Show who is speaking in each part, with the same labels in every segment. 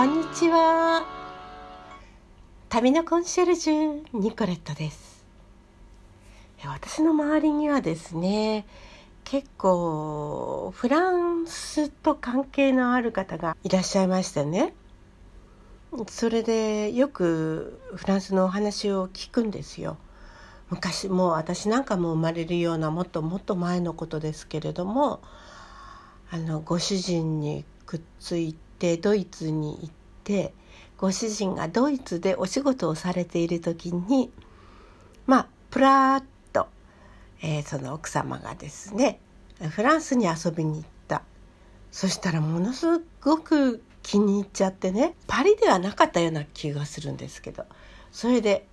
Speaker 1: こんにちは。旅のコンシェルジュニコレットです。私の周りにはですね結構フランスと関係のある方がいらっしゃいましたね。それでよくフランスのお話を聞くんですよ。昔もう私なんかも生まれるようなもっともっと前のことですけれどもあのご主人にくっついてドイツに行ってご主人がドイツでお仕事をされている時にまあプラッと、えー、その奥様がですねフランスに遊びに行った。そしたらものすごく気に入っちゃってねパリではなかったような気がするんですけどそれで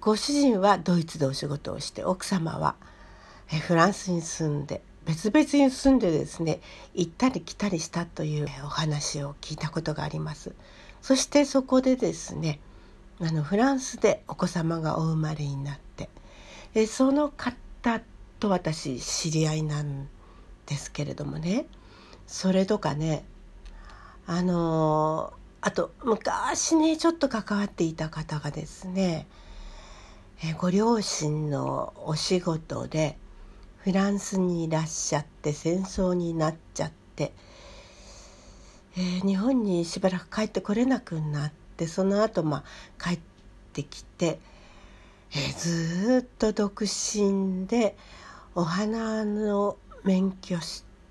Speaker 1: ご主人はドイツでお仕事をして奥様はフランスに住んで別々に住んでですね行ったり来たりしたというお話を聞いたことがあります。そしてそこでですねあのフランスでお子様がお生まれになってえその方と私知り合いなんですけれどもねそれとかねあのあと昔ねちょっと関わっていた方がですねご両親のお仕事でフランスにいらっしゃって戦争になっちゃって、えー、日本にしばらく帰ってこれなくなってその後まあ帰ってきて、えー、ずっと独身でお花の免許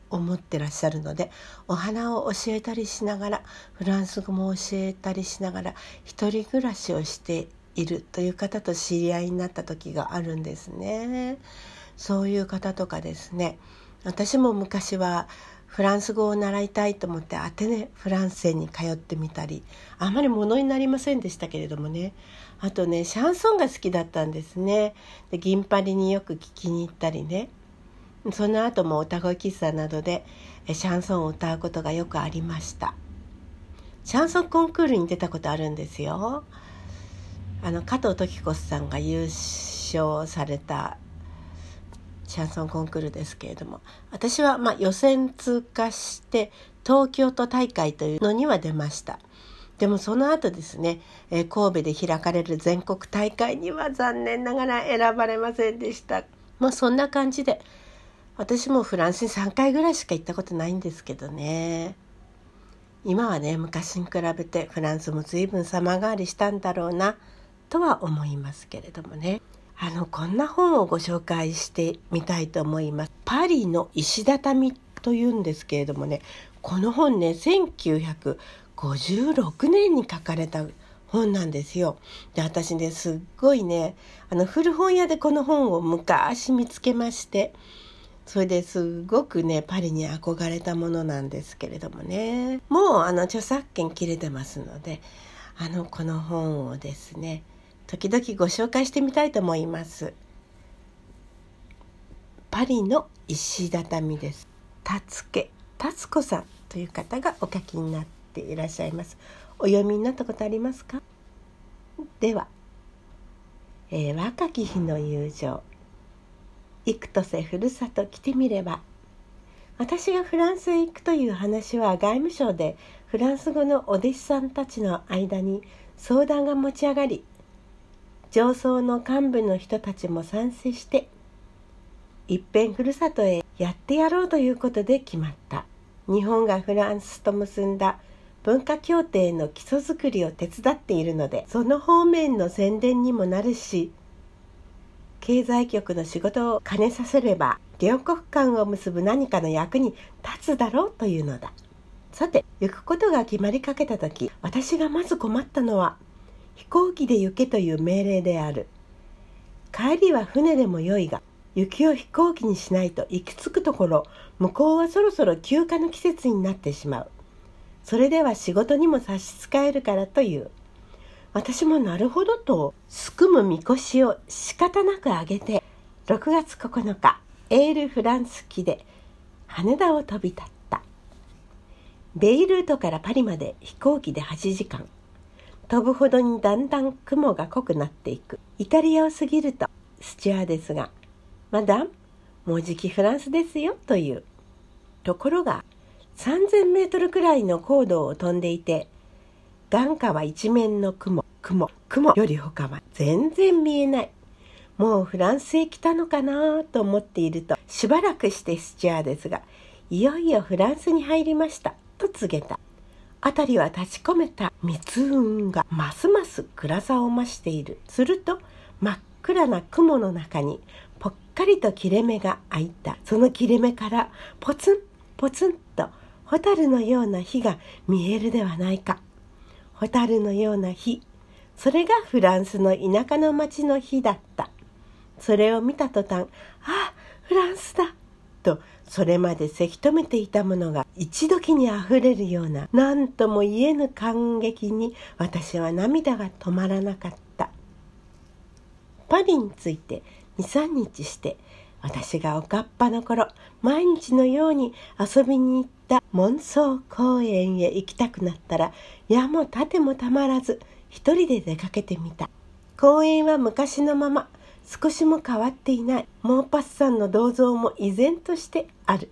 Speaker 1: を持ってらっしゃるのでお花を教えたりしながらフランス語も教えたりしながら一人暮らしをしているという方と知り合いになった時があるんですね。そういう方とかですね。私も昔はフランス語を習いたいと思ってアテネフランセに通ってみたりあまりものになりませんでしたけれどもね。あとねシャンソンが好きだったんですね。で銀パリによく聞きに行ったりね。その後も歌声喫茶などでシャンソンを歌うことがよくありました。シャンソンコンクールに出たことあるんですよ。あの加藤時子さんが優勝されたシャンソンコンクールですけれども私はま予選通過して東京都大会というのには出ました。でもその後ですね、え神戸で開かれる全国大会には残念ながら選ばれませんでした。まあそんな感じで私もフランスに3回ぐらいしか行ったことないんですけどね。今はね昔に比べてフランスも随分様変わりしたんだろうなとは思いますけれどもね。あのこんな本をご紹介してみたいと思います。パリの石畳というんですけれどもねこの本ね1956年に書かれた本なんですよ。で私ねすっごいねあの古本屋でこの本を昔見つけましてそれですごくねパリに憧れたものなんですけれどもねもうあの著作権切れてますのであのこの本をですね時々ご紹介してみたいと思います。パリの石畳です。達家達子さんという方がお書きになっていらっしゃいます。お読みになったことありますか？では、えー、若き日の友情。幾とせふるさと来てみれば。私がフランスへ行くという話は外務省でフランス語のお弟子さんたちの間に相談が持ち上がり上層の幹部の人たちも賛成していっぺんふるさとへやってやろうということで決まった。日本がフランスと結んだ文化協定の基礎づくりを手伝っているのでその方面の宣伝にもなるし経済局の仕事を兼ねさせれば両国間を結ぶ何かの役に立つだろうというのだ。さて行くことが決まりかけた時私がまず困ったのは飛行機で行けという命令である。帰りは船でもよいが雪を飛行機にしないと行き着くところ向こうはそろそろ休暇の季節になってしまう。それでは仕事にも差し支えるからという。私もなるほどとすくむみこしを仕方なく上げて6月9日エールフランス機で羽田を飛び立った。ベイルートからパリまで飛行機で8時間。飛ぶほどにだんだん雲が濃くなっていく。イタリアを過ぎるとスチュアーデスが「マダムもうじきフランスですよ」という。ところが3000メートルくらいの高度を飛んでいて眼下は一面の雲。雲雲より他は全然見えない。もうフランスへ来たのかなと思っているとしばらくしてスチュアーデスがいよいよフランスに入りましたと告げた。辺りは立ち込めた密雲がますます暗さを増している。すると真っ暗な雲の中にぽっかりと切れ目が開いた。その切れ目からポツンポツンと蛍のような火が見えるではないか。蛍のような火。それがフランスの田舎の町の火だった。それを見た途端「あフランスだ!」とそれまでせき止めていたものが一時にあふれるような何とも言えぬ感激に私は涙が止まらなかった。パリについて23日して私がおかっぱの頃毎日のように遊びに行った門倉公園へ行きたくなったら矢も盾もたまらず一人で出かけてみた。公園は昔のまま。少しも変わっていない。モーパッサンの銅像も依然としてある。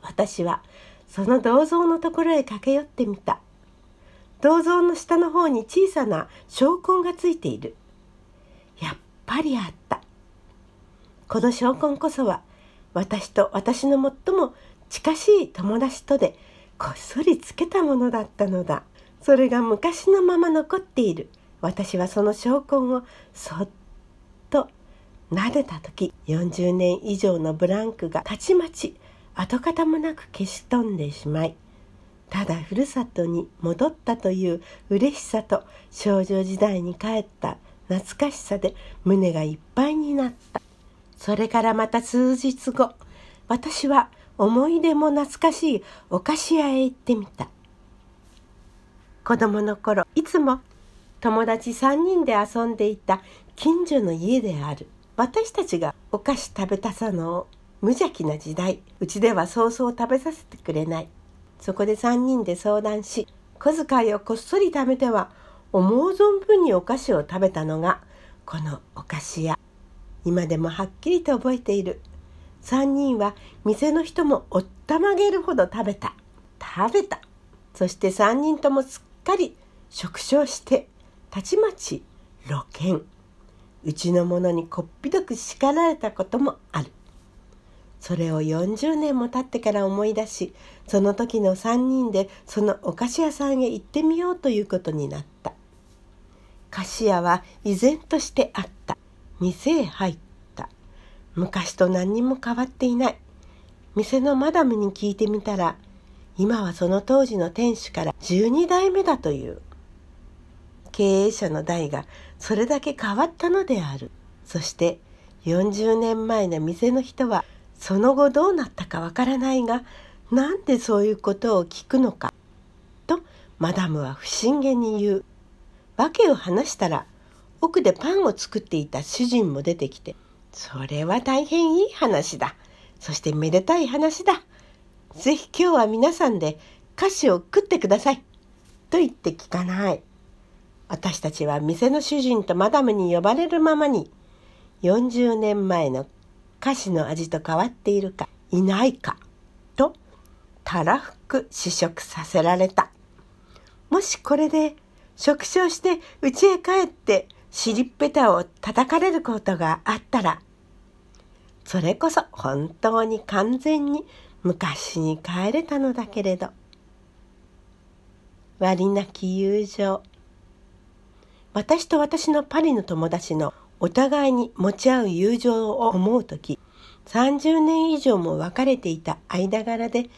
Speaker 1: 私はその銅像のところへ駆け寄ってみた。銅像の下の方に小さな証痕がついている。やっぱりあった。この証痕こそは私と私の最も近しい友達とでこっそりつけたものだったのだ。それが昔のまま残っている。私はその証拠をそっと撫でた時40年以上のブランクがたちまち跡形もなく消し飛んでしまいただふるさとに戻ったという嬉しさと少女時代に帰った懐かしさで胸がいっぱいになった。それからまた数日後私は思い出も懐かしいお菓子屋へ行ってみた。子供の頃いつも友達3人で遊んでいた近所の家である。私たちがお菓子食べたさの無邪気な時代うちではそうそう食べさせてくれない。そこで3人で相談し小遣いをこっそり貯めては思う存分にお菓子を食べたのがこのお菓子屋。今でもはっきりと覚えている。3人は店の人もおったまげるほど食べた。食べた。そして3人ともすっかり食傷してたちまち露見。うちの者にこっぴどく叱られたこともある。それを40年も経ってから思い出しその時の3人でそのお菓子屋さんへ行ってみようということになった。菓子屋は依然としてあった。店へ入った。昔と何にも変わっていない。店のマダムに聞いてみたら今はその当時の店主から12代目だという。経営者の代がそれだけ変わったのである。そして40年前の店の人はその後どうなったかわからないがなんでそういうことを聞くのかとマダムは不審げに言う。訳を話したら奥でパンを作っていた主人も出てきてそれは大変いい話だ。そしてめでたい話だ。ぜひ今日は皆さんで菓子を食ってください。と言って聞かない。私たちは店の主人とマダムに呼ばれるままに40年前の菓子の味と変わっているかいないかとたらふく試食させられた。もしこれで食傷して家へ帰って尻っぺたを叩かれることがあったらそれこそ本当に完全に昔に帰れたのだけれど。割なき友情。私と私のパリの友達のお互いに持ち合う友情を思う時30年以上も別れていた間柄で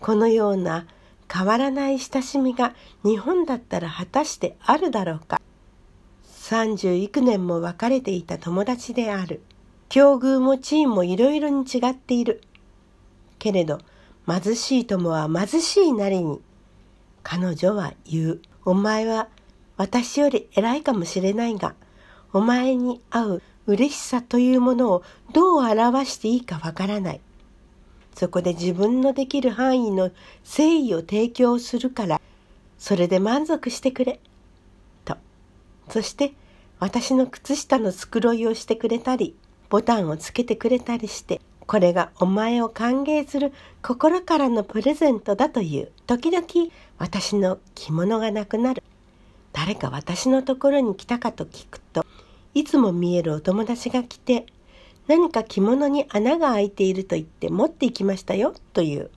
Speaker 1: このような変わらない親しみが日本だったら果たしてあるだろうか。30幾年も別れていた友達である。境遇も地位もいろいろに違っている。けれど貧しい友は貧しいなりに彼女は言う。お前は私より偉いかもしれないが、お前に会う嬉しさというものをどう表していいかわからない。そこで自分のできる範囲の誠意を提供するから、それで満足してくれ。と。そして私の靴下の繕いをしてくれたり、ボタンをつけてくれたりして、これがお前を歓迎する心からのプレゼントだという時々私の着物がなくなる誰か私のところに来たかと聞くといつも見えるお友達が来て何か着物に穴が開いていると言って持っていきましたよという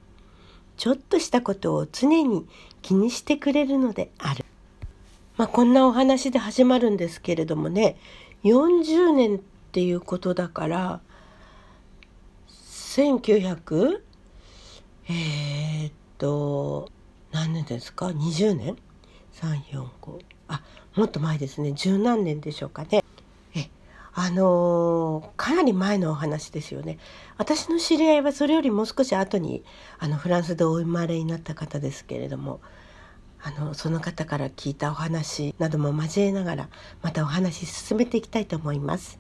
Speaker 1: ちょっとしたことを常に気にしてくれるのである。まあ、こんなお話で始まるんですけれどもね40年っていうことだから1900えー、っと何年ですか？20年？345あもっと前ですね。十何年でしょうかね。えあのー、かなり前のお話ですよね。私の知り合いはそれよりもう少し後にあのフランスでお生まれになった方ですけれどもあのその方から聞いたお話なども交えながらまたお話進めていきたいと思います。